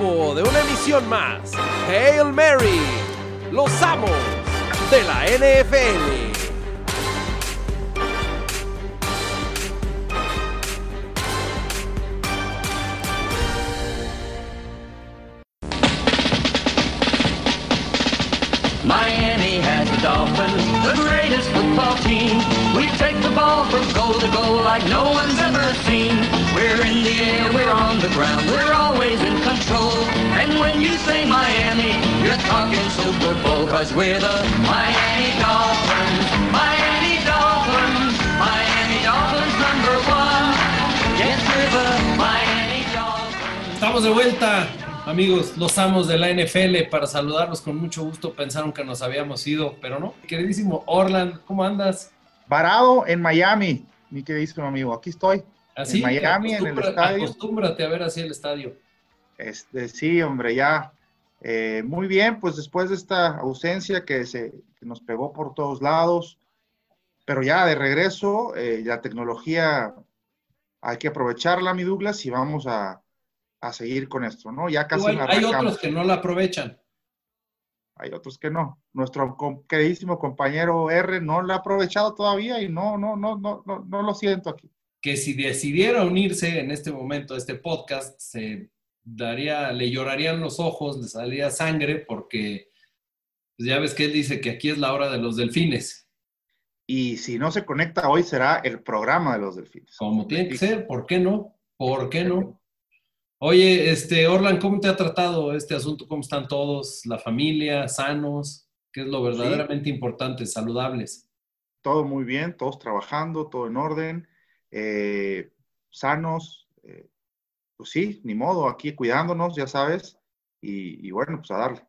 tiempo de una emisión más. Hail Mary, los amos de la NFL. Miami has the Dolphins, the greatest football team. We take the ball from goal to goal like no one's ever seen. We're in the air, we're on the ground, we're always in control. And when you say Miami, you're talking Super Bowl, cause we're the Miami Dolphins. Miami Dolphins, Miami Dolphins number one. Yes, we're the Miami Dolphins. Estamos de vuelta, amigos, los amos de la NFL, para saludarlos con mucho gusto. Pensaron que nos habíamos ido, pero no. Queridísimo Orland, ¿cómo andas? Varado en Miami, mi queridísimo amigo. Aquí estoy. Así, en Miami, en el estadio. Acostúmbrate a ver así el estadio. Este, sí, hombre, ya. eh, muy bien, pues después de esta ausencia que, se, que nos pegó por todos lados, pero ya de regreso, eh, la tecnología hay que aprovecharla, mi Douglas, y vamos a, a seguir con esto, ¿no? Ya casi Igual, la hay otros que no la aprovechan. Hay otros que no. Nuestro queridísimo compañero R no la ha aprovechado todavía y no, no, no, no, no, no lo siento aquí. Que si decidiera unirse en este momento a este podcast, se daría, le llorarían los ojos, le saldría sangre, porque pues ya ves que él dice que aquí es la hora de los delfines. Y si no se conecta hoy, será el programa de los delfines. Como tiene que ser, ¿por qué no? ¿Por qué no? Oye, este, Orlan, ¿cómo te ha tratado este asunto? ¿Cómo están todos? ¿La familia? ¿Sanos? ¿Qué es lo verdaderamente importante? ¿Saludables? Todo muy bien, todos trabajando, todo en orden, eh, sanos. eh, pues sí, ni modo, aquí cuidándonos, ya sabes. Y, y bueno, pues a darle.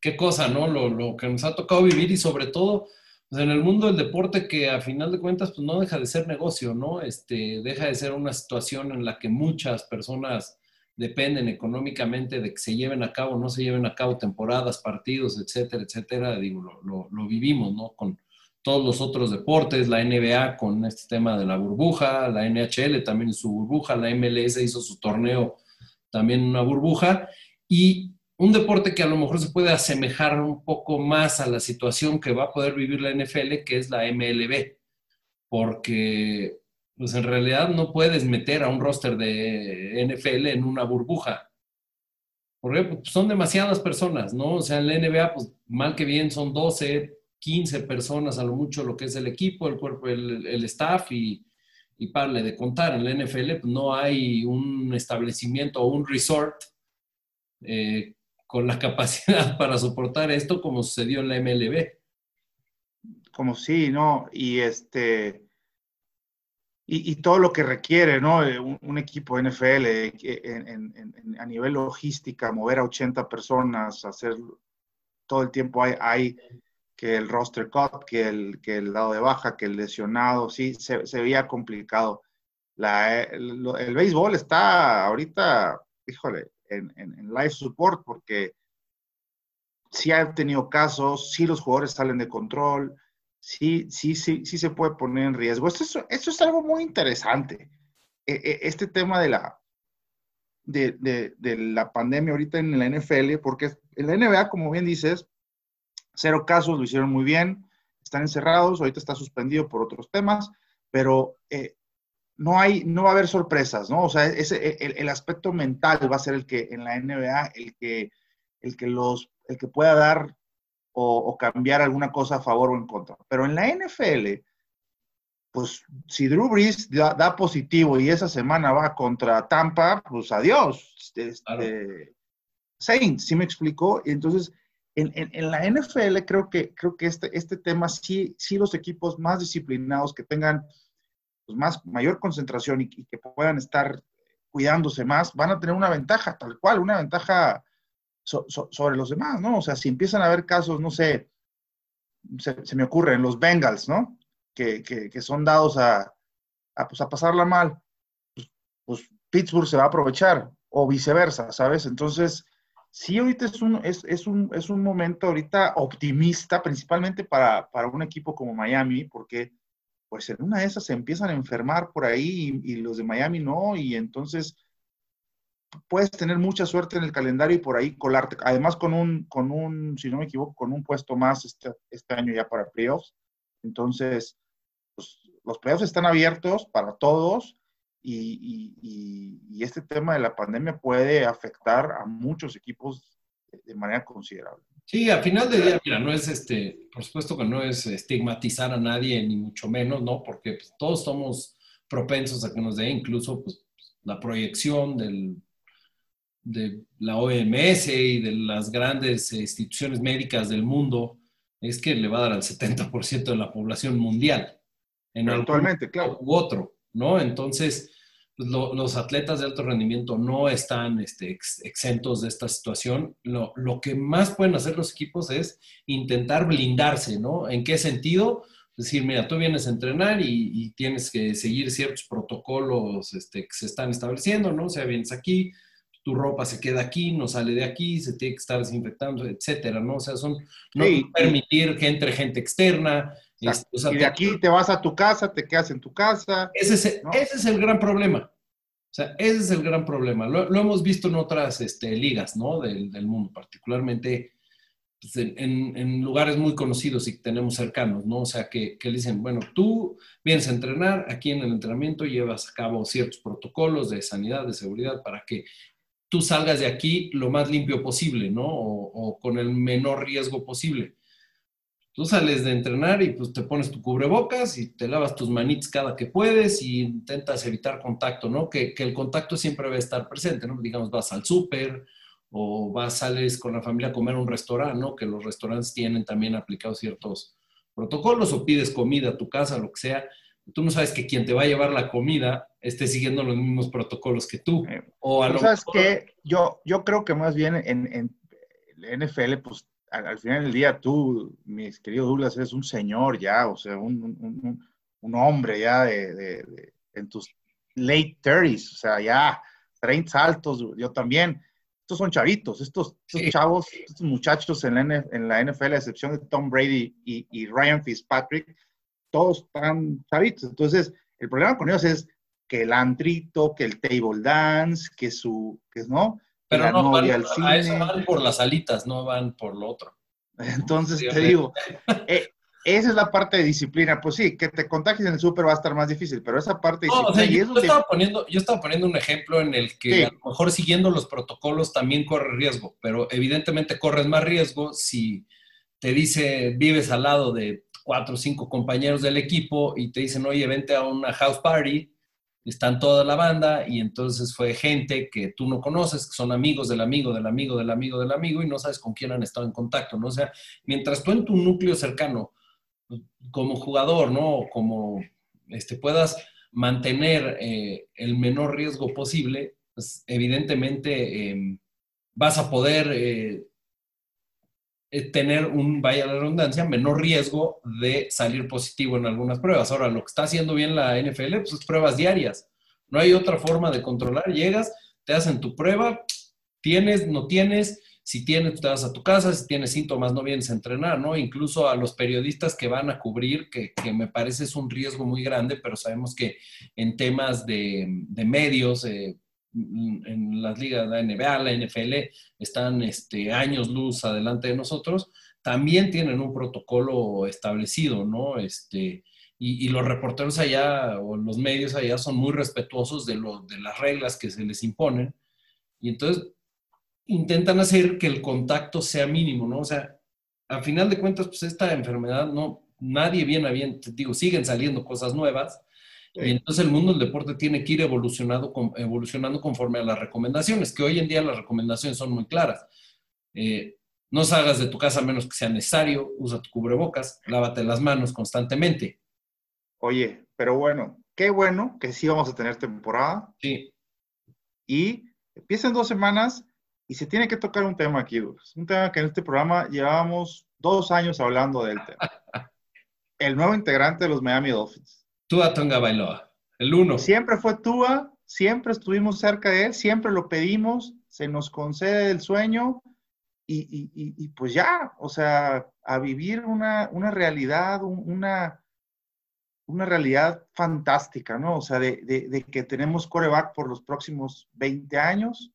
Qué cosa, ¿no? Lo, lo que nos ha tocado vivir y sobre todo pues, en el mundo del deporte que a final de cuentas pues no deja de ser negocio, ¿no? Este, deja de ser una situación en la que muchas personas dependen económicamente de que se lleven a cabo, no se lleven a cabo temporadas, partidos, etcétera, etcétera. Digo, lo, lo- lo vivimos, ¿no? Con todos los otros deportes, la NBA con este tema de la burbuja, la NHL también su burbuja, la MLS hizo su torneo también una burbuja. Y un deporte que a lo mejor se puede asemejar un poco más a la situación que va a poder vivir la NFL, que es la MLB, porque pues en realidad no puedes meter a un roster de NFL en una burbuja. Porque pues, son demasiadas personas, ¿no? O sea, en la NBA, pues mal que bien son 12, 15 personas a lo mucho lo que es el equipo, el cuerpo, el, staff y, y parle de contar. En la NFL pues, no hay un establecimiento o un resort eh, con la capacidad para soportar esto como sucedió en la MLB. Como sí, ¿no? Y este. Y, y todo lo que requiere, ¿no? Eh, Un, equipo NFL eh, a nivel logística, mover a 80 personas, hacer todo el tiempo hay, hay que el roster cut, que el, que el lado de baja, que el lesionado, sí, se, se veía complicado. La, el, el béisbol está ahorita, híjole, en, en- en live support porque sí ha tenido casos, sí los jugadores salen de control, sí, sí, sí, sí se puede poner en riesgo. Esto es, esto es algo muy interesante. E- e- Este tema de la, de, de- de la pandemia ahorita en la NFL, porque en la NBA, como bien dices, cero casos, lo hicieron muy bien, están encerrados, ahorita está suspendido por otros temas, pero eh, no hay, no va a haber sorpresas, ¿no? O sea, ese, el, el aspecto mental va a ser el que en la NBA, el que, el que los, el que pueda dar o, o cambiar alguna cosa a favor o en contra. Pero en la NFL, pues si Drew Brees da, da positivo y esa semana va contra Tampa, pues adiós. Este, Claro. Saints, ¿sí me explicó? Y entonces, en, en- la NFL creo que, creo que este, este tema sí, sí los equipos más disciplinados que tengan pues, más, mayor concentración y, que puedan estar cuidándose más, van a tener una ventaja, tal cual, una ventaja so- so- sobre los demás, ¿no? O sea, si empiezan a haber casos, no sé, se, se me ocurren los Bengals, ¿no? Que, que- que son dados a, a, pues, a pasarla mal, pues, pues Pittsburgh se va a aprovechar, o viceversa, ¿sabes? Entonces, sí, ahorita es un, es, es un, es un momento ahorita optimista, principalmente para, para un equipo como Miami, porque pues en una de esas se empiezan a enfermar por ahí y, los de Miami no, y entonces puedes tener mucha suerte en el calendario y por ahí colarte. Además, con un, con un si no me equivoco, con un puesto más este, este año ya para playoffs. Entonces, pues, los playoffs están abiertos para todos y, y, este tema de la pandemia puede afectar a muchos equipos de manera considerable. Sí, al final del día, mira, no es este, por supuesto que no es estigmatizar a nadie, ni mucho menos, ¿no? Porque pues, todos somos propensos a que nos dé incluso pues, la proyección del, de la OMS y de las grandes instituciones médicas del mundo, es que le va a dar al 70% de la población mundial. En Actualmente, claro. U otro, ¿no? Entonces, los atletas de alto rendimiento no están este, exentos de esta situación. Lo, que más pueden hacer los equipos es intentar blindarse, ¿no? ¿En qué sentido? Es decir, mira, tú vienes a entrenar y, tienes que seguir ciertos protocolos este, que se están estableciendo, ¿no? O sea, vienes aquí, tu ropa se queda aquí, no sale de aquí, se tiene que estar desinfectando, etcétera, ¿no? O sea, son no permitir que entre gente externa, y de aquí te vas a tu casa, te quedas en tu casa. Ese es, ese es el gran problema. O sea, ese es el gran problema. Lo, hemos visto en otras este, ligas, ¿no? Del, del mundo, particularmente pues, en, en, lugares muy conocidos y que tenemos cercanos, ¿no? O sea, que, que, dicen, bueno, tú vienes a entrenar, aquí en el entrenamiento llevas a cabo ciertos protocolos de sanidad, de seguridad, para que tú salgas de aquí lo más limpio posible, ¿no? O, o con el menor riesgo posible. Tú sales de entrenar y pues te pones tu cubrebocas y te lavas tus manitas cada que puedes y intentas evitar contacto, ¿no? Que, el contacto siempre va a estar presente, ¿no? Digamos, vas al súper o vas, sales con la familia a comer a un restaurante, ¿no? Que los restaurantes tienen también aplicados ciertos protocolos o pides comida a tu casa, lo que sea. Tú no sabes que quien te va a llevar la comida esté siguiendo los mismos protocolos que tú. Eh, o a lo sabes que yo, yo creo que más bien en, en el NFL, pues al, final del día tú, mi querido Douglas, eres un señor ya, o sea, un, hombre ya de, en tus late 30s, o sea, ya 30 altos, yo también. Estos son chavitos, estos, chavos, estos muchachos en la, en la, NFL, a excepción de Tom Brady y, Ryan Fitzpatrick, todos están chavitos. Entonces, el problema con ellos es que el antrito, que el table dance, que su, que no, pero no van, a eso van por las alitas, no van por lo otro. Entonces te digo, eh, esa es la parte de disciplina. Pues sí, que te contagies en el súper va a estar más difícil, pero esa parte de disciplina. yo, estaba poniendo, yo estaba poniendo un ejemplo en el que a lo mejor siguiendo los protocolos también corre riesgo, pero evidentemente corres más riesgo si te dice, vives al lado de cuatro o cinco compañeros del equipo y te dicen, oye, vente a una house party están toda la banda y entonces fue gente que tú no conoces, que son amigos del amigo, del amigo, del amigo, del amigo y no sabes con quién han estado en contacto, ¿no? O sea, mientras tú en tu núcleo cercano, como jugador, ¿no? Como este, puedas mantener eh, el menor riesgo posible, pues evidentemente em, vas a poder eh, tener un, vaya la redundancia, menor riesgo de salir positivo en algunas pruebas. Ahora, lo que está haciendo bien la NFL, pues es pruebas diarias. No hay otra forma de controlar. Llegas, te hacen tu prueba, tienes, no tienes, si tienes, te vas a tu casa, si tienes síntomas, no vienes a entrenar, ¿no? Incluso a los periodistas que van a cubrir, que, me parece es un riesgo muy grande, pero sabemos que en temas de, medios, eh, en las ligas, la NBA, la NFL, están este, años luz adelante de nosotros, también tienen un protocolo establecido, ¿no? Este, y, los reporteros allá o los medios allá son muy respetuosos de, lo, de las reglas que se les imponen y entonces intentan hacer que el contacto sea mínimo, ¿no? O sea, a final de cuentas, pues esta enfermedad no, nadie viene a bien, te digo, siguen saliendo cosas nuevas, y entonces el mundo del deporte tiene que ir evolucionando, evolucionando conforme a las recomendaciones, que hoy en día las recomendaciones son muy claras. Eh, no salgas de tu casa a menos que sea necesario, usa tu cubrebocas, lávate las manos constantemente. Oye, pero bueno, qué bueno que sí vamos a tener temporada. Sí. Y empiezan dos semanas y se tiene que tocar un tema aquí, Un tema que en este programa llevábamos dos años hablando del tema. El nuevo integrante de los Miami Dolphins. Tua Tonga Bailoa, el uno. Siempre fue Tua, siempre estuvimos cerca de él, siempre lo pedimos, se nos concede el sueño y, pues ya, o sea, a vivir una, realidad, una, una realidad fantástica, ¿no? O sea, de, que tenemos coreback por los próximos 20 años,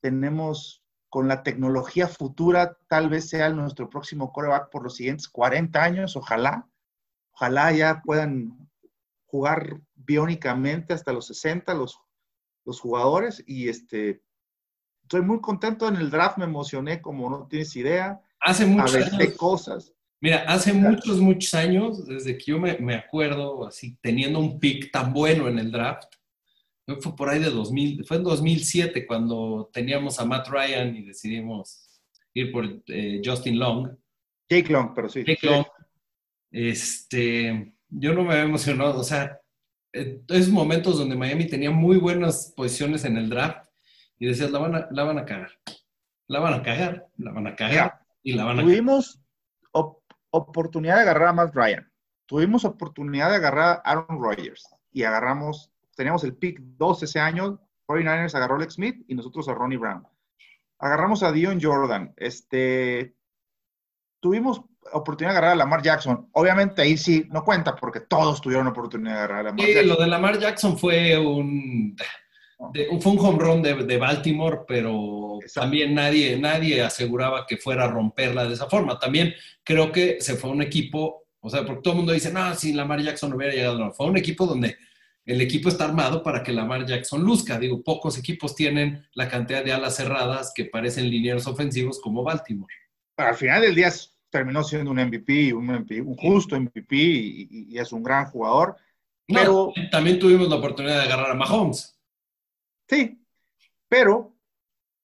tenemos con la tecnología futura, tal vez sea nuestro próximo coreback por los siguientes 40 años, ojalá. Ojalá ya puedan jugar biónicamente hasta los 60 los, los jugadores y este, estoy muy contento en el draft, me emocioné como no tienes idea. Hace muchos años, cosas. Mira, hace muchos, muchos años, desde que yo me, me, acuerdo, así, teniendo un pick tan bueno en el draft, fue por ahí de 2000, fue en 2007 cuando teníamos a Matt Ryan y decidimos ir por eh, Justin Long. Jake Long, pero sí. Jake Long. Este, yo no me había emocionado, o sea, esos momentos donde Miami tenía muy buenas posiciones en el draft y decías, la van a, la van a cagar, la van a cagar, la van a cagar y la van a Tuvimos op oportunidad de agarrar a Matt Ryan, tuvimos oportunidad de agarrar a Aaron Rodgers y agarramos, teníamos el pick 2 ese año, 49ers agarró a Alex Smith y nosotros a Ronnie Brown. Agarramos a Dion Jordan, este, tuvimos oportunidad de agarrar a Lamar Jackson. Obviamente ahí sí no cuenta porque todos tuvieron oportunidad de agarrar a Lamar sí, Jackson. lo de Lamar Jackson fue un, de, fue un home run de, de Baltimore, pero Exacto. también nadie, nadie aseguraba que fuera a romperla de esa forma. También creo que se fue un equipo, o sea, porque todo el mundo dice, no, si Lamar Jackson no hubiera llegado, no. Fue un equipo donde el equipo está armado para que Lamar Jackson luzca. Digo, pocos equipos tienen la cantidad de alas cerradas que parecen linieros ofensivos como Baltimore. Al final del día terminó siendo un MVP, un, MVP, un justo MVP y, y, es un gran jugador. Pero no, también tuvimos la oportunidad de agarrar a Mahomes. Sí, pero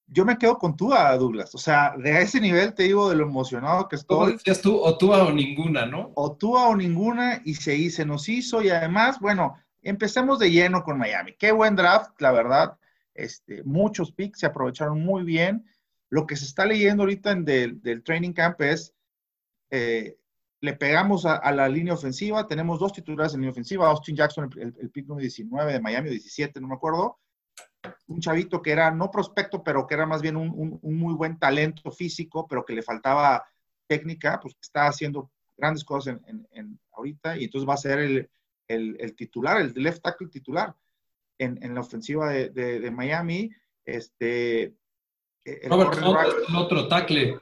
yo me quedo con Tua, Douglas. O sea, de ese nivel te digo de lo emocionado que estoy. ¿Cómo decías tú? O Tua o ninguna, ¿no? O Tua o ninguna y se, se nos hizo y además, bueno, empecemos de lleno con Miami. Qué buen draft, la verdad. Este, muchos picks se aprovecharon muy bien. Lo que se está leyendo ahorita en del, del training camp es eh, le pegamos a, a, la línea ofensiva, tenemos dos titulares en línea ofensiva, Austin Jackson, el, el, pick número 19 de Miami, 17, no me acuerdo, un chavito que era no prospecto, pero que era más bien un, un, un muy buen talento físico, pero que le faltaba técnica, pues está haciendo grandes cosas en, en, en ahorita y entonces va a ser el, el titular, el left tackle titular en, la ofensiva de, de, de Miami. Este, Robert Hunt es el otro tackle.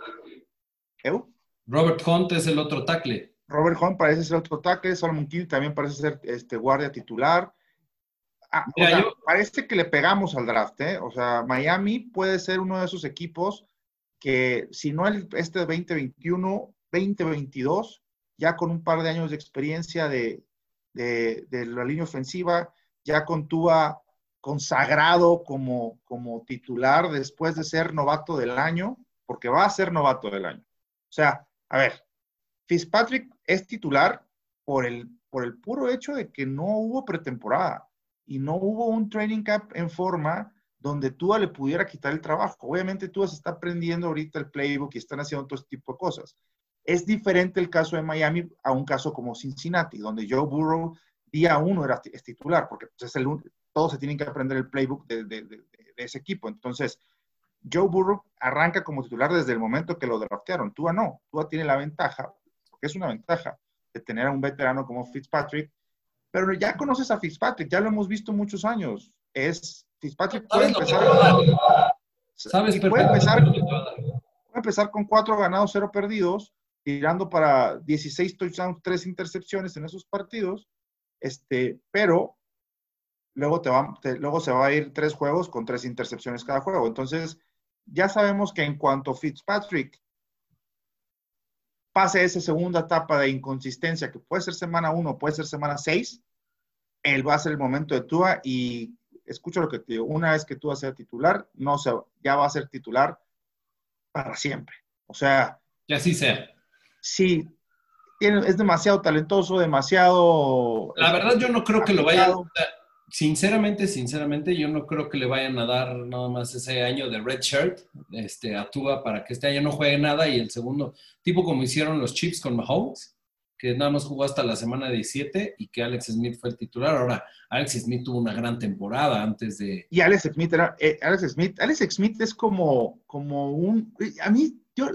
¿Eu? Robert Hunt es el otro tackle. Robert Hunt parece ser otro tackle. Solomon Kill también parece ser este, guardia titular. Ah, Mira, o sea, yo... Parece que le pegamos al draft, ¿eh? O sea, Miami puede ser uno de esos equipos que, si no el, este 2021, 2022, ya con un par de años de experiencia de, de, de la línea ofensiva, ya con Tua consagrado como, como titular después de ser novato del año, porque va a ser novato del año. O sea, a ver, Fitzpatrick es titular por el, por el puro hecho de que no hubo pretemporada y no hubo un training camp en forma donde Tua le pudiera quitar el trabajo. Obviamente Tua se está aprendiendo ahorita el playbook y están haciendo todo este tipo de cosas. Es diferente el caso de Miami a un caso como Cincinnati, donde Joe Burrow día uno era es titular, porque pues, es el, todos se tienen que aprender el playbook de, ese equipo. Entonces, Joe Burrow arranca como titular desde el momento que lo draftearon. Tua no. Tua tiene la ventaja, porque es una ventaja, de tener a un veterano como Fitzpatrick. Pero ya conoces a Fitzpatrick, ya lo hemos visto muchos años. Es Fitzpatrick puede empezar. ¿Sabes? Puede empezar, puede empezar con cuatro ganados, cero perdidos, tirando para 16 touchdowns, tres intercepciones en esos partidos. Este, pero luego, te va, te, luego se va a ir tres juegos con tres intercepciones cada juego. Entonces, ya sabemos que en cuanto Fitzpatrick pase esa segunda etapa de inconsistencia, que puede ser semana uno, puede ser semana seis, él va a ser el momento de Tua y escucho lo que te digo, una vez que Tua sea titular, no se, ya va a ser titular para siempre. O sea... Que así sea. Sí, es demasiado talentoso, demasiado... La verdad yo no creo que lo vaya... Sinceramente, sinceramente, yo no creo que le vayan a dar nada más ese año de red shirt este, a Tua para que este año no juegue nada y el segundo, tipo como hicieron los Chiefs con Mahomes, que nada más jugó hasta la semana 17 y que Alex Smith fue el titular. Ahora, Alex Smith tuvo una gran temporada antes de... Y Alex Smith era, eh, Alex Smith, Alex Smith es como, como un, a mí, yo,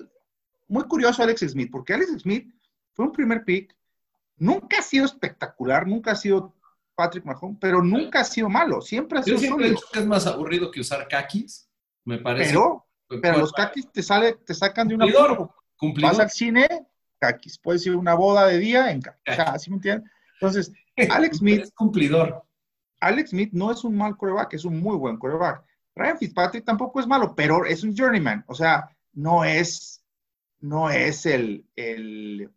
muy curioso Alex Smith, porque Alex Smith fue un primer pick, nunca ha sido espectacular, nunca ha sido Patrick Mahomes, pero nunca ha sido malo, siempre ha sido Yo siempre he dicho que es más aburrido que usar kakis. me parece. Pero, pero los caquis te, sale, te sacan de una Cumplidor. Vas al cine, caquis. Puedes ir a una boda de día en caquis. Caquis. ¿Sí me entiendes? Entonces, Alex Smith, Es cumplidor. Alex Smith no es un mal coreback, es un muy buen coreback. Ryan Fitzpatrick tampoco es malo, pero es un journeyman. O sea, no es, no es el, el...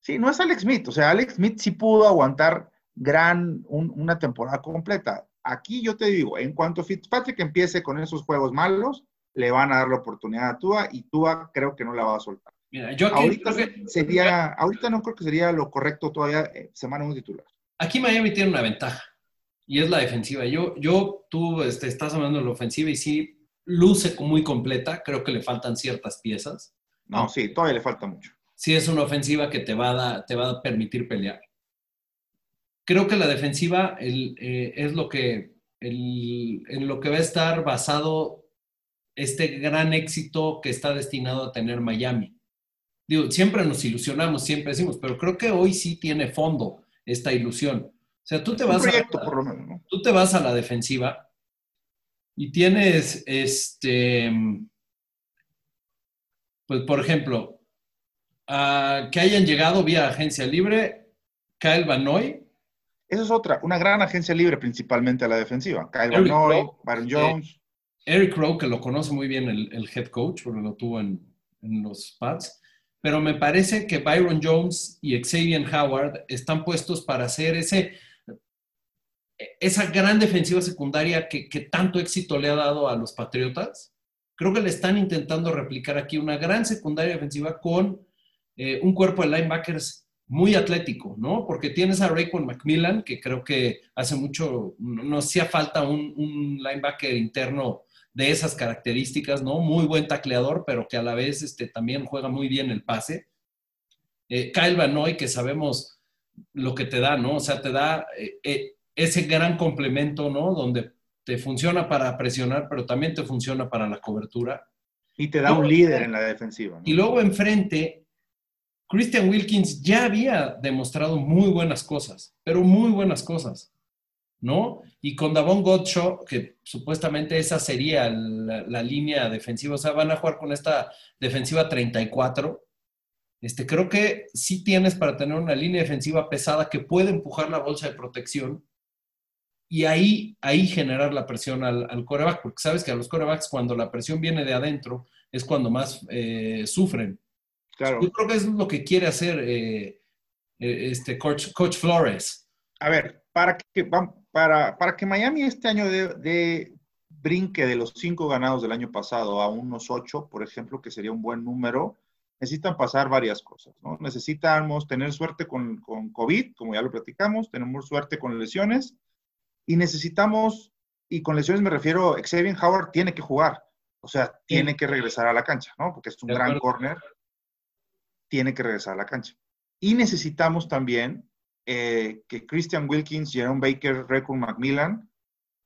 Sí, no es Alex Smith. O sea, Alex Smith sí pudo aguantar gran, un- una temporada completa. Aquí yo te digo, en cuanto Fitzpatrick empiece con esos juegos malos, le van a dar la oportunidad a Tua y Tua creo que no la va a soltar. Mira, yo aquí Ahorita creo que- sería, ahorita no creo que sería lo correcto todavía eh, semana un titular. aquí Miami tiene una ventaja y es la defensiva. Yo, yo tú este, estás hablando de la ofensiva y sí luce muy completa. Creo que le faltan ciertas piezas. No, sí, todavía le falta mucho. Sí es una ofensiva que te va a, te va a permitir pelear. Creo que la defensiva el, eh, es lo que, el- en lo que va a estar basado este gran éxito que está destinado a tener Miami. Digo, siempre nos ilusionamos, siempre decimos, pero creo que hoy sí tiene fondo esta ilusión. O sea, tú te vas a, proyecto, por lo menos, ¿no? tú te vas a la defensiva y tienes, este, pues por ejemplo, a- que hayan llegado vía agencia libre, Kyle Van Esa es otra, una gran agencia libre principalmente a la defensiva. Kyle Eric Baron eh, Jones. Eric Rowe, que lo conoce muy bien el, el head coach, porque lo tuvo en, en los Pats, pero me parece que Byron Jones y Xavier Howard están puestos para hacer ese, esa gran defensiva secundaria que, que tanto éxito le ha dado a los Patriotas. Creo que le están intentando replicar aquí una gran secundaria defensiva con eh, un cuerpo de linebackers muy atlético, ¿no? Porque tienes a Raekwon McMillan, que creo que hace mucho, no no hacía falta un, un linebacker interno de esas características, ¿no? Muy buen tacleador, pero que a la vez este, también juega muy bien el pase. Eh, Kyle Van Noy, que sabemos lo que te da, ¿no? O sea, te da eh, eh, ese gran complemento, ¿no? Donde te funciona para presionar, pero también te funciona para la cobertura. Y te da un líder en la defensiva. ¿no? Y luego enfrente, Christian Wilkins ya había demostrado muy buenas cosas, pero muy buenas cosas, ¿no? Y con Davon Godshaw, que supuestamente esa sería la, línea defensiva, o sea, van a jugar con esta defensiva 34. Este, creo que sí tienes para tener una línea defensiva pesada que puede empujar la bolsa de protección y ahí, ahí generar la presión al, al coreback, porque sabes que a los corebacks cuando la presión viene de adentro es cuando más eh, sufren. Claro. Yo creo que eso es lo que quiere hacer eh, eh, este coach, coach Flores. A ver, para que, para, para que Miami este año de, de brinque de los cinco ganados del año pasado a unos ocho, por ejemplo, que sería un buen número, necesitan pasar varias cosas, ¿no? Necesitamos tener suerte con, con COVID, como ya lo platicamos, tenemos suerte con lesiones y necesitamos, y con lesiones me refiero, Xavier Howard tiene que jugar, o sea, tiene que regresar a la cancha, ¿no? Porque es un De gran acuerdo. corner, tiene que regresar a la cancha. Y necesitamos también eh, que Christian Wilkins, Jerome Baker, Recon Macmillan,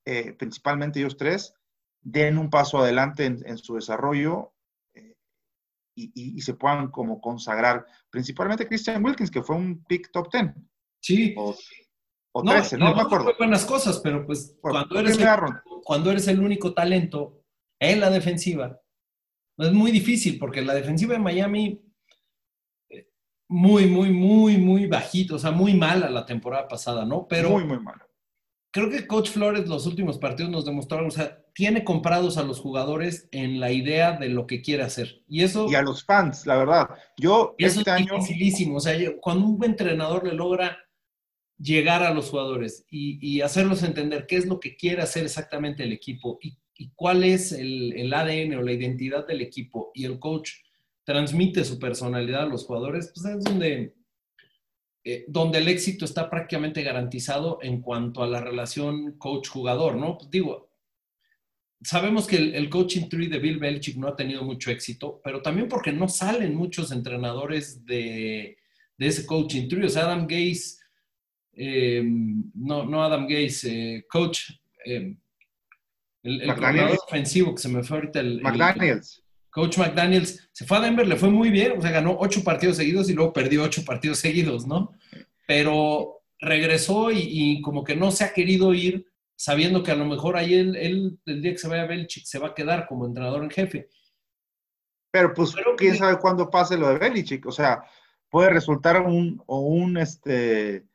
eh, principalmente ellos tres, den un paso adelante en, en su desarrollo eh, y, y- y se puedan como consagrar, principalmente Christian Wilkins, que fue un pick top 10 Sí. o, o No, 13, y no, me acuerdo. fue buenas cosas, pero pues cuando eres, el, primera ronda. cuando eres el único talento en la defensiva, es muy difícil porque la defensiva de Miami muy, muy, muy, muy bajito, o sea, muy mala la temporada pasada, ¿no? Pero muy, muy malo. creo que Coach Flores los últimos partidos nos demostraron, o sea, tiene comprados a los jugadores en la idea de lo que quiere hacer. Y eso, Y a los fans, la verdad. Yo eso este es año, dificilísimo. O sea, cuando un buen entrenador le logra llegar a los jugadores y, y hacerlos entender qué es lo que quiere hacer exactamente el equipo y, y cuál es el, el ADN o la identidad del equipo y el coach transmite su personalidad a los jugadores, pues es donde, eh, donde el éxito está prácticamente garantizado en cuanto a la relación coach-jugador, ¿no? Pues digo, sabemos que el, el coaching tree de Bill Belichick no ha tenido mucho éxito, pero también porque no salen muchos entrenadores de, de ese coaching tree. O sea, Adam Gaze, eh, no, no Adam Gaze, eh, coach, eh, el, el coordinador ofensivo que se me fue ahorita el, el- McDaniels. Coach McDaniels se fue a Denver, le fue muy bien, o sea, ganó ocho partidos seguidos y luego perdió ocho partidos seguidos, ¿no? Pero regresó y, y como que no se ha querido ir sabiendo que a lo mejor ahí él, él, el día que se vaya a Belichick se va a quedar como entrenador en jefe. Pero pues, quién sabe cuándo pase lo de Belichick. O sea, puede resultar un, o un, este,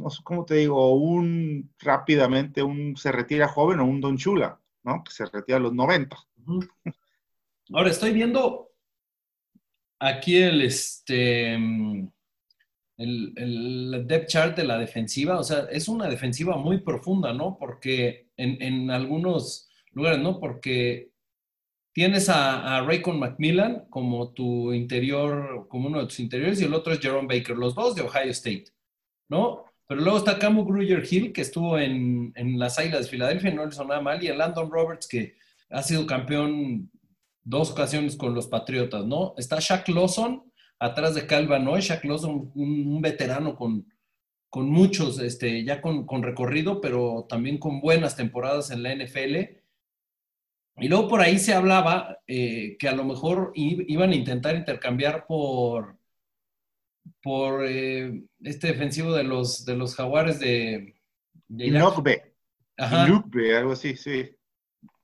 no sé cómo te digo, un rápidamente, un se retira joven o un Don Chula, ¿no? Que se retira a los 90. Ahora estoy viendo aquí el, este, el, el, depth chart de la defensiva. O sea, es una defensiva muy profunda, ¿no? Porque en, en algunos lugares, ¿no? Porque tienes a, a Raycon Macmillan como tu interior, como uno de tus interiores, y el otro es Jerome Baker, los dos de Ohio State, ¿no? Pero luego está Camu Gruyer Hill, que estuvo en, en las Águilas de Filadelfia, no le hizo nada mal, y el Landon Roberts, que ha sido campeón dos ocasiones con los Patriotas, ¿no? Está Shaq Lawson, atrás de Calva ¿no? Shaq Lawson, un, veterano con, con muchos, este, ya con, con, recorrido, pero también con buenas temporadas en la NFL. Y luego por ahí se hablaba eh, que a lo mejor iban a intentar intercambiar por por eh, este defensivo de los, de los jaguares de... de Inokbe. algo así, sí.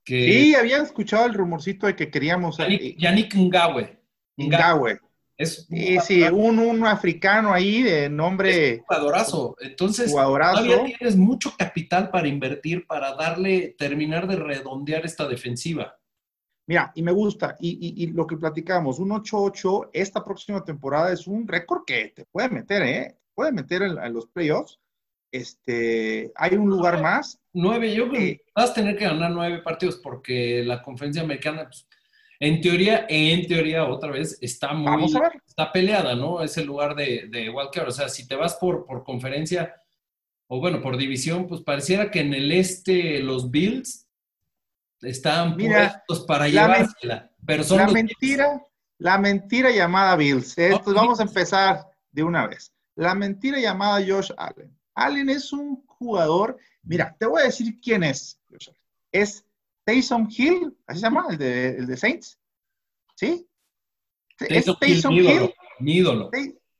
Sí, habían escuchado el rumorcito de que queríamos... Yannick, Ngawe. Ngawe. Es sí, sí, un, un, africano ahí de nombre... Es jugadorazo. Entonces, todavía tienes mucho capital para invertir, para darle, terminar de redondear esta defensiva. Mira, y me gusta, y, lo que platicamos, un 8-8 esta próxima temporada es un récord que te puede meter, ¿eh? Puede meter en, los playoffs. Este, hay un lugar más. Nueve, yo creo que eh, vas a tener que ganar nueve partidos porque la conferencia americana, pues, en teoría, en teoría, otra vez, está muy, está peleada, ¿no? Es el lugar de, de Walker. O sea, si te vas por, por conferencia, o bueno, por división, pues pareciera que en el este los Bills están puestos para llevársela. Pero son la mentira, la mentira llamada Bills. Esto, vamos a empezar de una vez. La mentira llamada Josh Allen. Allen es un jugador. Mira, te voy a decir quién es. Es Taysom Hill, así se llama, el de, el de Saints. ¿Sí? es Taysom Hill. Mi ídolo.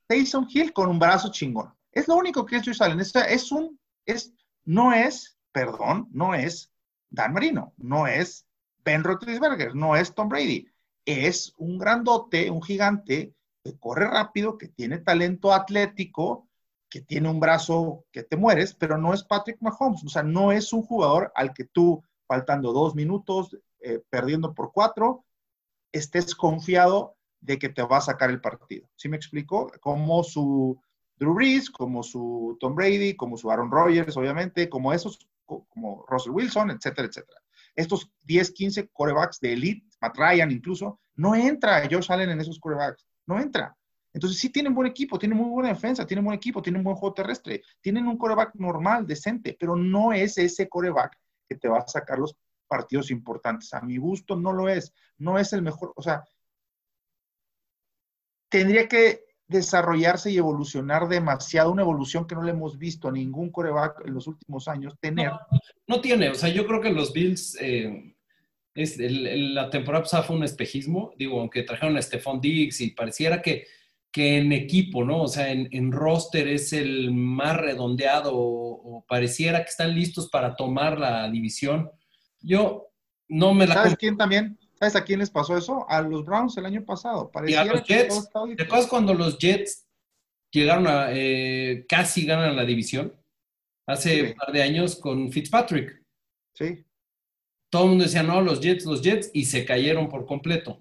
Taysom Hill con un brazo chingón. Es lo único que es Josh Allen. Es, es un, es, no es, perdón, no es Dan Marino, no es Ben Roethlisberger, no es Tom Brady, es un grandote, un gigante que corre rápido, que tiene talento atlético, que tiene un brazo que te mueres, pero no es Patrick Mahomes, o sea, no es un jugador al que tú, faltando dos minutos, eh, perdiendo por cuatro, estés confiado de que te va a sacar el partido. ¿Sí me explico? Como su Drew Brees, como su Tom Brady, como su Aaron Rodgers, obviamente, como esos como Russell Wilson, etcétera, etcétera. Estos 10, 15 corebacks de elite, Matt Ryan incluso, no entra Josh Allen en esos corebacks, no entra. Entonces sí tienen buen equipo, tienen muy buena defensa, tienen buen equipo, tienen buen juego terrestre, tienen un coreback normal, decente, pero no es ese coreback que te va a sacar los partidos importantes. A mi gusto no lo es, no es el mejor, o sea, tendría que desarrollarse y evolucionar demasiado, una evolución que no le hemos visto a ningún coreback en los últimos años tener. No, tiene, o sea, yo creo que los Bills, eh, la temporada pasada fue un espejismo, digo, aunque trajeron a Stephon Diggs y pareciera que, que en equipo, ¿no? O sea, en, en roster es el más redondeado o, pareciera que están listos para tomar la división. Yo no me la... ¿Sabes quién también? ¿Sabes a quién les pasó eso? A los Browns el año pasado. y a los Jets. ¿Te acuerdas cuando los Jets llegaron a eh, casi ganan la división? Hace un par de años con Fitzpatrick. Sí. Todo el mundo decía, no, los Jets, los Jets, y se cayeron por completo.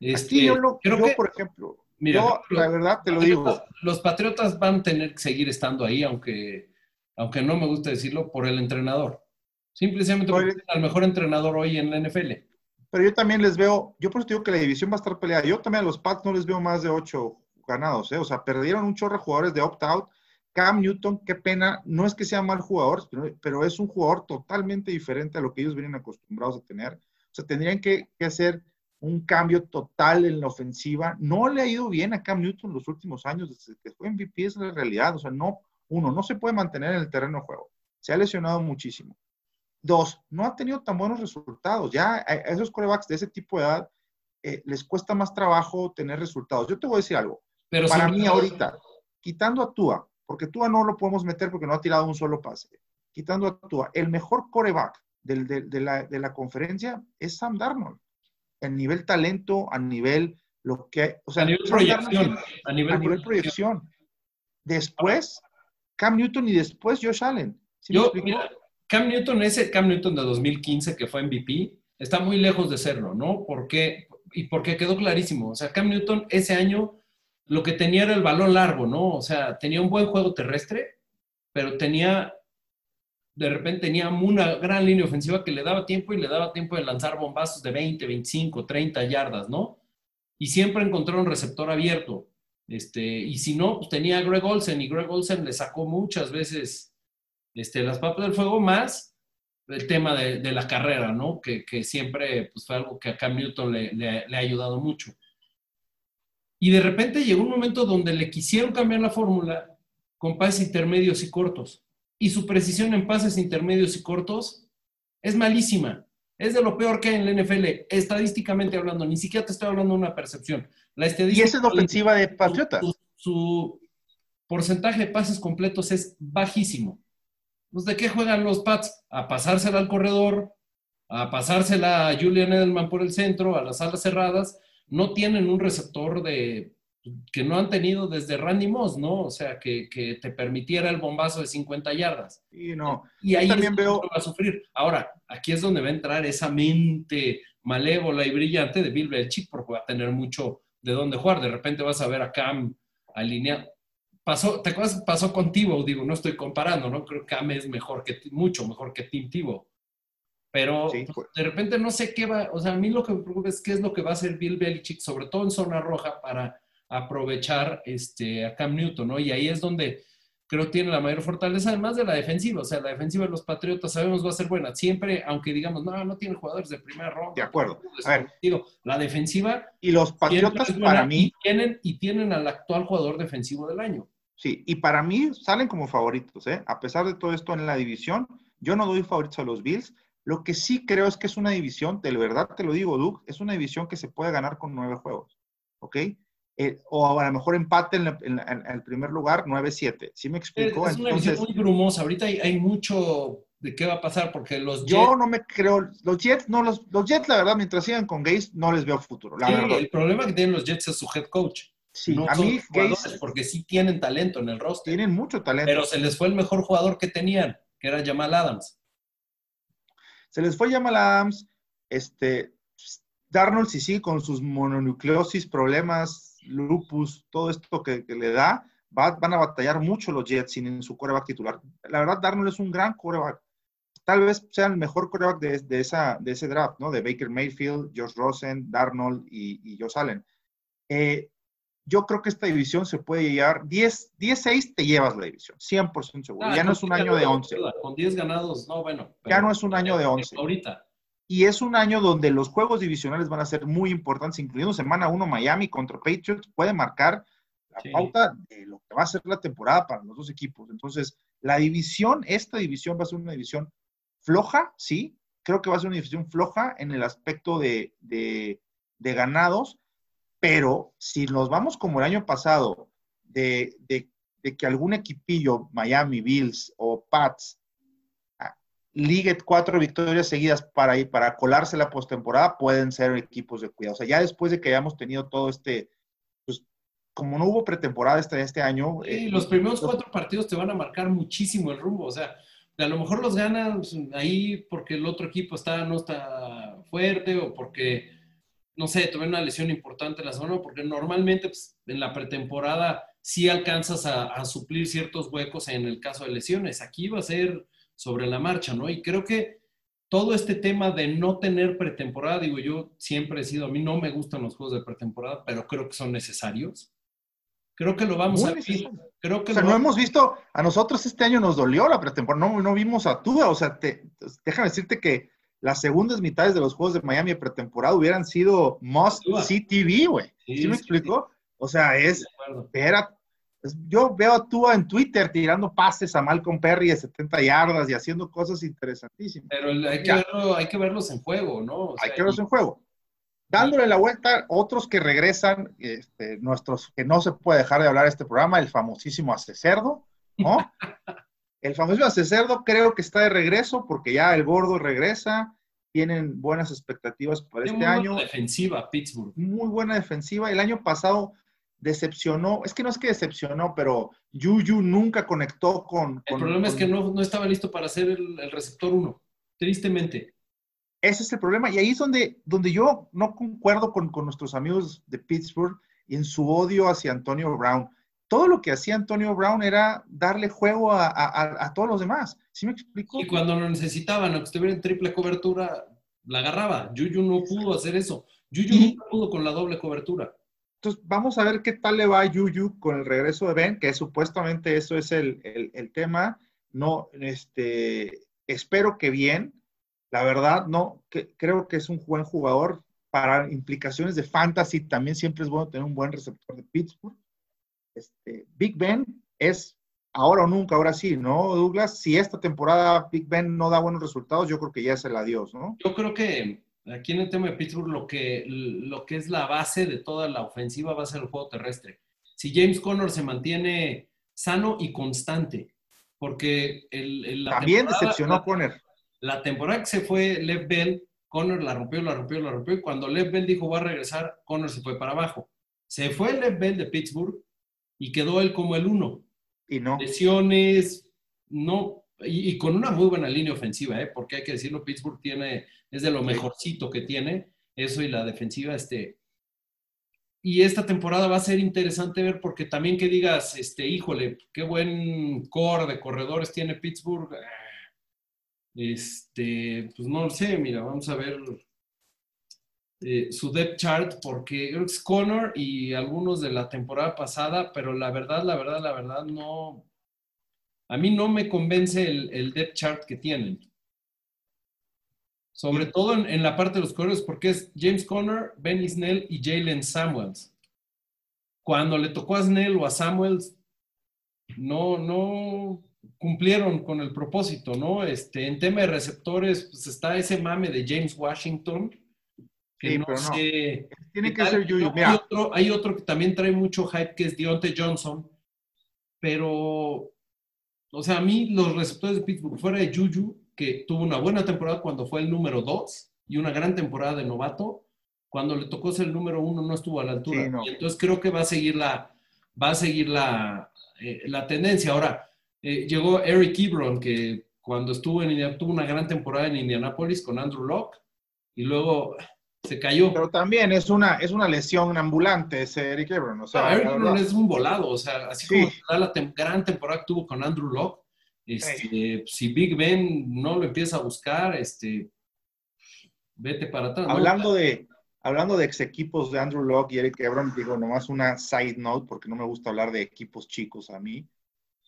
Este, yo, creo que, por ejemplo, yo, la verdad te lo digo. Los Patriotas van a tener que seguir estando ahí, aunque, aunque no me gusta decirlo, por el entrenador. Simplemente porque es el mejor entrenador hoy en la NFL pero yo también les veo, yo por eso digo que la división va a estar peleada. Yo también a los Pats no les veo más de ocho ganados, ¿eh? O sea, perdieron un chorro de jugadores de opt-out. Cam Newton, qué pena, no es que sea mal jugador, pero, es un jugador totalmente diferente a lo que ellos vienen acostumbrados a tener. O sea, tendrían que, hacer un cambio total en la ofensiva. No le ha ido bien a Cam Newton los últimos años, desde que fue MVP es la realidad. O sea, no, uno, no se puede mantener en el terreno de juego. Se ha lesionado muchísimo. Dos, no ha tenido tan buenos resultados. Ya a esos corebacks de ese tipo de edad eh, les cuesta más trabajo tener resultados. Yo te voy a decir algo. Pero Para mí ahorita, quitando a Tua, porque Tua no lo podemos meter porque no ha tirado un solo pase. quitando a Tua, el mejor coreback del- de, de la, de la conferencia es Sam Darnold. A nivel talento, a nivel lo que... O sea, a nivel proyección. A nivel, a nivel proyección. Después, Cam Newton y después Josh Allen. ¿Sí me Yo, mira, Cam Newton, ese Cam Newton de 2015 que fue MVP, está muy lejos de serlo, ¿no? Porque, y porque quedó clarísimo. O sea, Cam Newton ese año lo que tenía era el balón largo, ¿no? O sea, tenía un buen juego terrestre, pero tenía, de repente tenía una gran línea ofensiva que le daba tiempo y le daba tiempo de lanzar bombazos de 20, 25, 30 yardas, ¿no? Y siempre encontró un receptor abierto. Este, y si no, pues tenía a Greg Olsen y Greg Olsen le sacó muchas veces este, las papas del fuego, más el tema de, de la carrera, ¿no? Que, que siempre pues, fue algo que a Cam Newton le, le- le ha ayudado mucho. Y de repente llegó un momento donde le quisieron cambiar la fórmula con pases intermedios y cortos. Y su precisión en pases intermedios y cortos es malísima. Es de lo peor que hay en la NFL, estadísticamente hablando. Ni siquiera te estoy hablando de una percepción. La Y estadística esa es la ofensiva de Patriotas. su, su porcentaje de pases completos es bajísimo. Pues, ¿De qué juegan los Pats? A pasársela al corredor, a pasársela a Julian Edelman por el centro, a las alas cerradas. No tienen un receptor de que no han tenido desde Randy Moss, ¿no? O sea, que, que te permitiera el bombazo de 50 yardas. Y no. Y ahí también es veo- va a sufrir. Ahora, aquí es donde va a entrar esa mente malévola y brillante de Bill Belichick, porque va a tener mucho de dónde jugar. De repente vas a ver a Cam alineado. Pasó, ¿te acuerdas? Pasó con Tebow, digo, no estoy comparando, ¿no? Creo que Cam es mejor que, mucho mejor que Tim Tebow. Pero Sí, pues, pues. de repente no sé qué va, o sea, a mí lo que me preocupa es qué es lo que va a hacer Bill Belichick, sobre todo en zona roja, para aprovechar este, a Cam Newton, ¿no? Y ahí es donde creo que tiene la mayor fortaleza, además de la defensiva. O sea, la defensiva de los Patriotas sabemos va a ser buena. Siempre, aunque digamos, no, no tiene jugadores de primera ronda. De acuerdo. A ver. Digo, la defensiva Y los Patriotas, para mí, Y tienen, y tienen al actual jugador defensivo del año. sí, y para mí salen como favoritos, ¿eh? A pesar de todo esto en la división, yo no doy favoritos a los Bills. Lo que sí creo es que es una división, de verdad te lo digo, Duke, es una división que se puede ganar con nueve juegos, ¿ok? Eh, o a lo mejor empate en, la- en la- en el primer lugar, 9-7. ¿Sí me explico? es una Entonces, muy brumosa. Ahorita hay, hay mucho de qué va a pasar porque los Jets, yo no me creo, los Jets, no, los, los Jets, la verdad, mientras sigan con Gaze, no les veo futuro, la sí, verdad. el problema que tienen los Jets es su head coach. Sí, no a son mí Gaze porque sí tienen talento en el roster. tienen mucho talento. Pero se les fue el mejor jugador que tenían, que era Jamal Adams. Se les fue Jamal Adams, este, Darnold si sigue con sus mononucleosis, problemas, lupus, todo esto que, que le da, va- van a batallar mucho los Jets sin su coreback titular. La verdad, Darnold es un gran coreback. Tal vez sea el mejor coreback de, de esa, de ese draft, ¿no? De Baker Mayfield, Josh Rosen, Darnold y, y Josh Allen. Eh, yo creo que esta división se puede llevar 10, 10-6 te llevas la división, 100% seguro. Ah, ya no es un 10 año de ganados, 11. duda, Con 10 ganados, no, bueno. Ya no es un año de 11. Ahorita. Y es un año donde los juegos divisionales van a ser muy importantes, incluyendo semana 1 Miami contra Patriots, puede marcar la Sí. pauta de lo que va a ser la temporada para los dos equipos. Entonces, la división, esta división va a ser una división floja, sí, creo que va a ser una división floja en el aspecto de, de- de ganados, pero si nos vamos como el año pasado, de, de- de que algún equipillo, Miami, Bills o Pats, ligue cuatro victorias seguidas para ir, para colarse la postemporada, pueden ser equipos de cuidado. O sea, ya después de que hayamos tenido todo este, pues, como no hubo pretemporada este, este año. Sí, eh, los primeros cuatro partidos te van a marcar muchísimo el rumbo. O sea, a lo mejor los ganas ahí porque el otro equipo está, no está fuerte o porque, no sé, tuve una lesión importante en la zona, porque normalmente pues, en la pretemporada sí alcanzas a, a suplir ciertos huecos en el caso de lesiones. Aquí va a ser sobre la marcha, ¿no? Y creo que todo este tema de no tener pretemporada, digo, yo siempre he sido, a mí no me gustan los juegos de pretemporada, pero creo que son necesarios. Creo que lo vamos Muy a necesario. Creo que O sea, lo no hemos visto, a nosotros este año nos dolió la pretemporada, no, no vimos a Tua, o sea, te, déjame decirte que las segundas mitades de los juegos de Miami de pretemporada hubieran sido must Tua. see TV, güey. Sí, ¿Sí, me sí, explico? O sea, es, de acuerdo. espera, es- yo veo a Tua en Twitter tirando pases a Malcolm Perry de 70 yardas y haciendo cosas interesantísimas. Pero hay que, verlo- hay que verlos en juego, ¿no? O Hay que verlos en juego. Dándole la vuelta, otros que regresan, este, nuestros, que no se puede dejar de hablar de este programa, el famosísimo Ace Cerdo, ¿no? El famoso Cerdo creo que está de regreso porque ya el gordo regresa. Tienen buenas expectativas para este Tiene muy año. buena defensiva, Pittsburgh. Muy buena defensiva. El año pasado decepcionó, es que no es que decepcionó, pero Juju nunca conectó con... El con- problema es que no, no estaba listo para ser el, el receptor uno. Tristemente. Ese es el problema. Y ahí es donde, donde yo no concuerdo con, con nuestros amigos de Pittsburgh en su odio hacia Antonio Brown. Todo lo que hacía Antonio Brown era darle juego a, a- a- todos los demás. ¿Sí me explico? Y cuando lo necesitaban, aunque estuviera en triple cobertura, la agarraba. Juju no pudo hacer eso. Juju Y- nunca pudo con la doble cobertura. Vamos a ver qué tal le va a Yuyu con el regreso de Ben, que supuestamente eso es el, el- tema. No, este, espero que bien. La verdad, no, creo que es un buen jugador. Para implicaciones de fantasy, también siempre es bueno tener un buen receptor de Pittsburgh. Este, Big Ben es ahora o nunca, ahora sí, ¿no, Douglas? Si esta temporada Big Ben no da buenos resultados, yo creo que ya es el adiós, ¿no? Yo creo que aquí en el tema de Pittsburgh lo que, lo que es la base de toda la ofensiva va a ser el juego terrestre. Si James Conner se mantiene sano y constante, porque el, el- la También temporada- decepcionó Conner. La temporada que se fue Lev Bell, Conner la rompió, la rompió, la rompió, y cuando Lev Bell dijo voy a regresar, Conner se fue para abajo. Se fue Lev Bell de Pittsburgh y quedó él como el uno. Y no. lesiones, no, y, y con una muy buena línea ofensiva, ¿eh? porque hay que decirlo, Pittsburgh tiene, es de lo mejorcito que tiene, eso y la defensiva, este. Y esta temporada va a ser interesante ver, porque también que digas, este, híjole, qué buen core de corredores tiene Pittsburgh. ah, Este, pues no lo sé, mira, vamos a ver eh, su depth chart, porque es Connor y algunos de la temporada pasada, pero la verdad, la verdad, la verdad, no. A mí no me convence el, el depth chart que tienen. Sobre todo en, en la parte de los corredores, porque es James Conner, Benny Snell y Jalen Samuels. Cuando le tocó a Snell o a Samuels, no, no cumplieron con el propósito, ¿no? Este, en tema de receptores, pues está ese mame de James Washington, que Sí, no pero no. Tiene que tal. ser Yuyu. Hay Mira, otro, hay otro que también trae mucho hype, que es Deontay Johnson, pero, o sea, a mí los receptores de Pittsburgh, fuera de Juju, que tuvo una buena temporada cuando fue el número 2 y una gran temporada de novato, cuando le tocó ser el número 1 no estuvo a la altura. Sí, no. Y entonces creo que va a seguir la, va a seguir la, eh, la tendencia. Ahora, eh, llegó Eric Ebron, que cuando estuvo en tuvo una gran temporada en Indianapolis con Andrew Locke, y luego se cayó. pero también es una, es una lesión ambulante ese Eric Ebron. O sea, No, Eric Ebron es un volado, o sea, así Sí. como la tem- gran temporada que tuvo con Andrew Locke, este, si Big Ben no lo empieza a buscar, este, vete para atrás. ¿no? hablando de hablando de ex equipos de Andrew Locke y Eric Ebron, digo nomás una side note porque no me gusta hablar de equipos chicos a mí.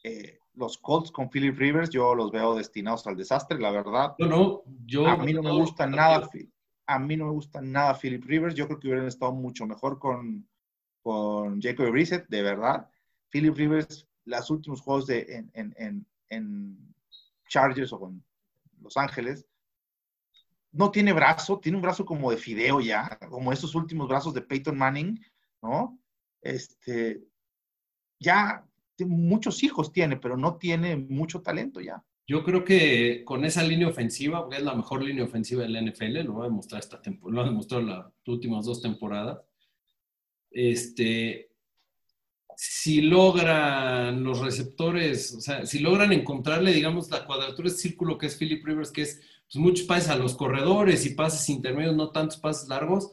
Eh, los Colts con Philip Rivers, yo los veo destinados al desastre, la verdad. Yo no, yo A mí no me gusta nada, Fi- a mí no me gusta nada Philip Rivers. Yo creo que hubieran estado mucho mejor con, con Jacob Brissett, de verdad. Philip Rivers, los últimos juegos de, en, en, en, en Chargers o con Los Ángeles, no tiene brazo, tiene un brazo como de fideo ya, como esos últimos brazos de Peyton Manning, ¿no? Este, ya muchos hijos tiene, pero no tiene mucho talento ya. Yo creo que con esa línea ofensiva, porque es la mejor línea ofensiva del NFL, lo va a demostrar esta temporada, lo ha demostrado las últimas dos temporadas. Este, si logran los receptores, o sea, si logran encontrarle, digamos, la cuadratura de círculo que es Philip Rivers, que es pues, muchos pases a los corredores y pases intermedios, no tantos pases largos,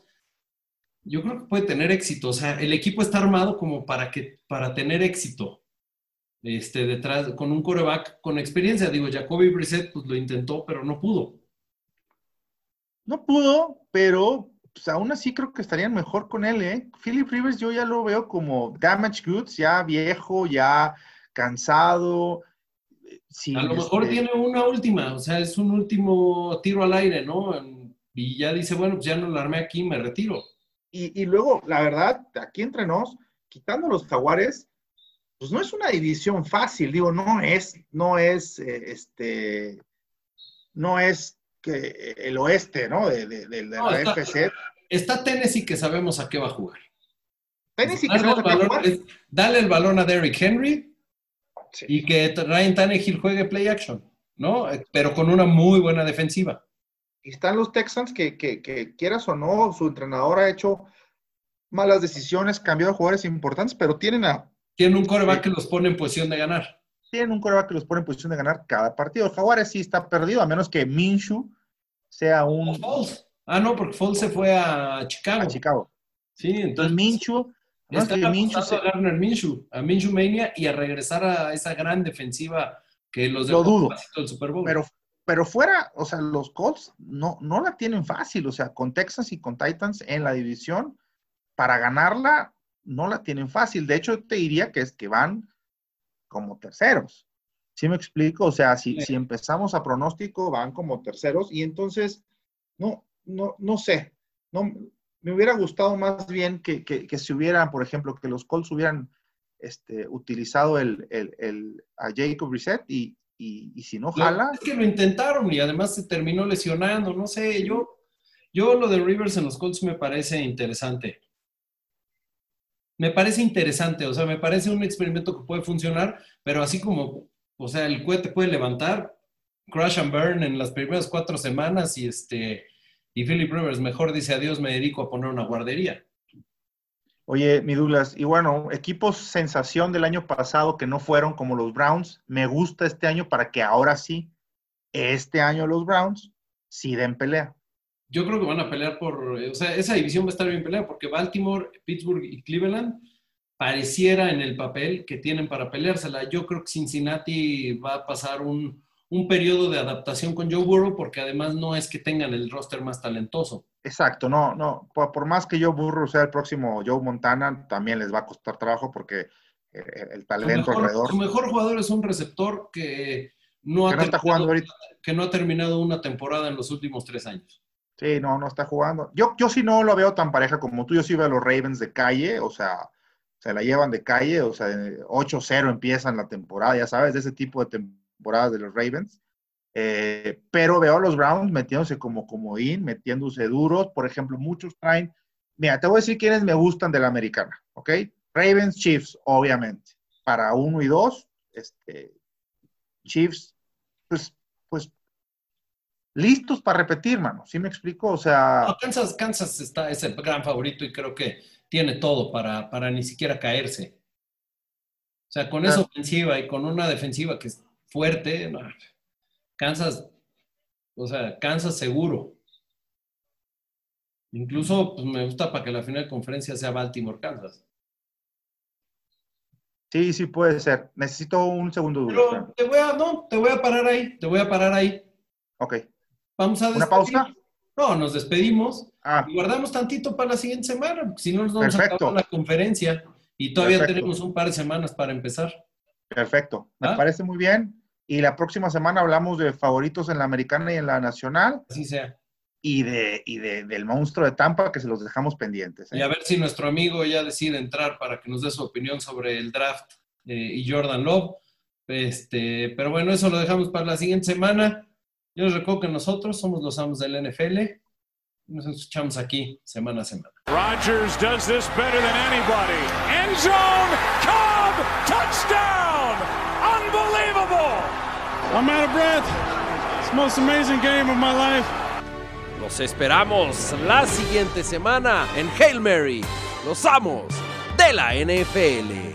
yo creo que puede tener éxito. O sea, el equipo está armado como para, que, para tener éxito este, detrás, con un coreback con experiencia. Digo, Jacoby Brissett pues, lo intentó, pero no pudo. No pudo, pero pues, aún así creo que estarían mejor con él, ¿eh? Philip Rivers yo ya lo veo como damage goods, ya viejo, ya cansado. A lo mejor este, tiene una última, o sea, es un último tiro al aire, ¿no? Y ya dice, bueno, pues ya no la armé aquí, me retiro. Y, y luego, la verdad, aquí entre nos, quitando los jaguares, pues no es una división fácil, digo, no es, no es, eh, este, no es que el oeste, ¿no? De, de- de- de No, la está- FC. Está Tennessee que sabemos a qué va a jugar. Tennessee que Dale se el, va a jugar. es- dale el balón a Derrick Henry y que Ryan Tannehill juegue play action, ¿no? Pero con una muy buena defensiva. Y están los Texans que, que, que quieras o no, su entrenador ha hecho malas decisiones, cambiado a jugadores importantes, pero tienen a... Tienen un coreback que los pone en posición de ganar. Tienen un coreback que los pone en posición de ganar cada partido. Jaguares sí está perdido, a menos que Minshew sea un... Ah, no, porque Foles se fue a Chicago. A Chicago. Sí, entonces... Minshew... No está que Minshew se... a Garner Minshew, a Minshew Mania y a regresar a esa gran defensiva que los Lo dudo. Del Super Bowl. Pero, pero fuera, o sea, los Colts no, no la tienen fácil, o sea, con Texas y con Titans en la división, para ganarla no la tienen fácil. De hecho, te diría que es que van como terceros. ¿Sí me explico? O sea, si, si empezamos a pronóstico, van como terceros y entonces, no, no, no sé. No, me hubiera gustado más bien que, que, se hubieran, por ejemplo, que los Colts hubieran este, utilizado el, el, a Jacob Reset y, y, si no jala. Es que lo intentaron y además se terminó lesionando. No sé, yo, yo lo de Rivers en los Colts me parece interesante me parece interesante, o sea, me parece un experimento que puede funcionar, pero así como, o sea, el cohete puede levantar, crash and burn en las primeras cuatro semanas y este, y Philip Rivers mejor dice adiós, me dedico a poner una guardería. Oye, mi Douglas, y bueno, equipos sensación del año pasado que no fueron como los Browns, me gusta este año para que ahora sí, este año los Browns sí den pelea yo creo que van a pelear por, o sea, esa división va a estar bien peleada porque Baltimore, Pittsburgh y Cleveland pareciera en el papel que tienen para peleársela. Yo creo que Cincinnati va a pasar un, un periodo de adaptación con Joe Burrow porque además no es que tengan el roster más talentoso. Exacto, no, no, por, más que Joe Burrow sea el próximo Joe Montana, también les va a costar trabajo porque eh, el, talento alrededor. Su mejor jugador es un receptor que no, ha está jugando ahorita. que no ha terminado una temporada en los últimos tres años. Sí, no, no está jugando. Yo, yo sí no lo veo tan pareja como tú. Yo sí veo a los Ravens de calle, o sea, se la llevan de calle, o sea, 8-0 empiezan la temporada, ya sabes, de ese tipo de temporadas de los Ravens. Eh, pero veo a los Browns metiéndose como comodín, metiéndose duros. Por ejemplo, muchos traen. Mira, te voy a decir quiénes me gustan de la americana, ¿ok? Ravens, Chiefs, obviamente. Para uno y dos, este, Chiefs, pues listos para repetir, mano. ¿Sí me explico? O sea. Kansas, Kansas está, es el gran favorito y creo que tiene todo para, para ni siquiera caerse. O sea, con esa ofensiva y con una defensiva que es fuerte, Kansas, o sea, Kansas seguro. Incluso pues, me gusta para que la final de conferencia sea Baltimore-Kansas. Sí, sí puede ser. Necesito un segundo. Pero te voy a, no, te voy a parar ahí, te voy a parar ahí. Ok. Vamos a ¿Una pausa? No, nos despedimos ah. y guardamos tantito para la siguiente semana, porque si no nos vamos a acabar la conferencia y todavía tenemos un par de semanas para empezar. Perfecto, me ¿Ah? parece muy bien. Y la próxima semana hablamos de favoritos en la americana y en la nacional. Así sea. Y, de, y de, del monstruo de Tampa, que se los dejamos pendientes. ¿eh? Y a ver si nuestro amigo ya decide entrar para que nos dé su opinión sobre el draft eh, y Jordan Love. Este, pero bueno, eso lo dejamos para la siguiente semana. Yo les recuerdo que nosotros somos los amos del NFL y nos escuchamos aquí semana a semana. Rodgers does this better than anybody. End zone, Cobb, touchdown! Unbelievable! I'm out of breath. It's the most amazing game of my life. Los esperamos la siguiente semana en Hail Mary, los amos de la NFL.